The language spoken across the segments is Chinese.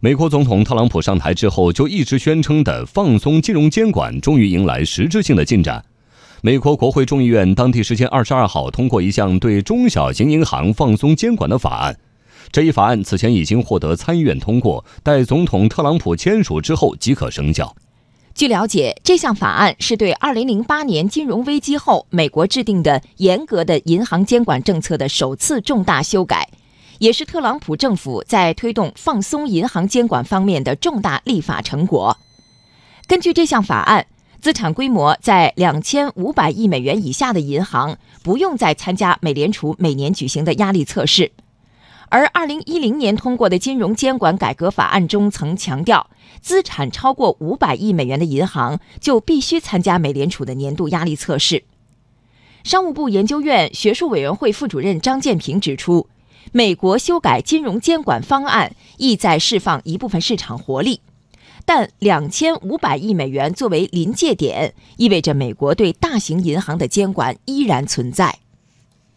美国总统特朗普上台之后就一直宣称的放松金融监管，终于迎来实质性的进展。美国国会众议院当地时间二十二号通过一项对中小型银行放松监管的法案。这一法案此前已经获得参议院通过，待总统特朗普签署之后即可生效。据了解，这项法案是对二零零八年金融危机后美国制定的严格的银行监管政策的首次重大修改。也是特朗普政府在推动放松银行监管方面的重大立法成果。根据这项法案，资产规模在两千五百亿美元以下的银行不用再参加美联储每年举行的压力测试。而二零一零年通过的金融监管改革法案中曾强调，资产超过五百亿美元的银行就必须参加美联储的年度压力测试。商务部研究院学术委员会副主任张建平指出。美国修改金融监管方案意在释放一部分市场活力，但两千五百亿美元作为临界点，意味着美国对大型银行的监管依然存在。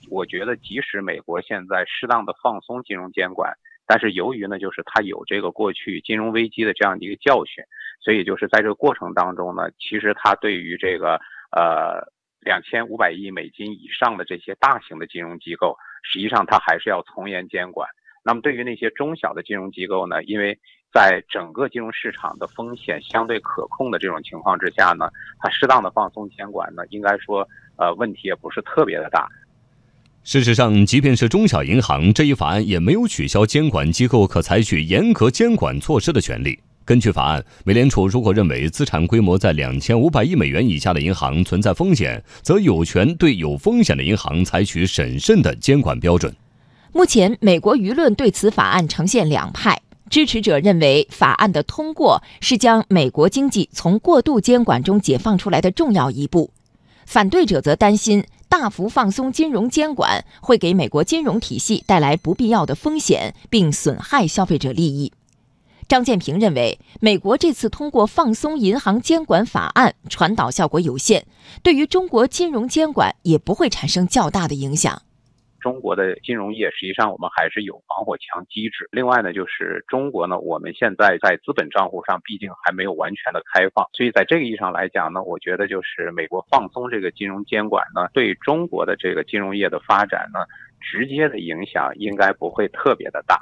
我觉得，即使美国现在适当的放松金融监管，但是由于呢，就是它有这个过去金融危机的这样的一个教训，所以就是在这个过程当中呢，其实它对于这个呃。两千五百亿美金以上的这些大型的金融机构，实际上它还是要从严监管。那么对于那些中小的金融机构呢？因为在整个金融市场的风险相对可控的这种情况之下呢，它适当的放松监管呢，应该说呃问题也不是特别的大。事实上，即便是中小银行，这一法案也没有取消监管机构可采取严格监管措施的权利。根据法案，美联储如果认为资产规模在两千五百亿美元以下的银行存在风险，则有权对有风险的银行采取审慎的监管标准。目前，美国舆论对此法案呈现两派：支持者认为法案的通过是将美国经济从过度监管中解放出来的重要一步；反对者则担心大幅放松金融监管会给美国金融体系带来不必要的风险，并损害消费者利益。张建平认为，美国这次通过放松银行监管法案，传导效果有限，对于中国金融监管也不会产生较大的影响。中国的金融业实际上我们还是有防火墙机制。另外呢，就是中国呢，我们现在在资本账户上毕竟还没有完全的开放，所以在这个意义上来讲呢，我觉得就是美国放松这个金融监管呢，对中国的这个金融业的发展呢，直接的影响应该不会特别的大。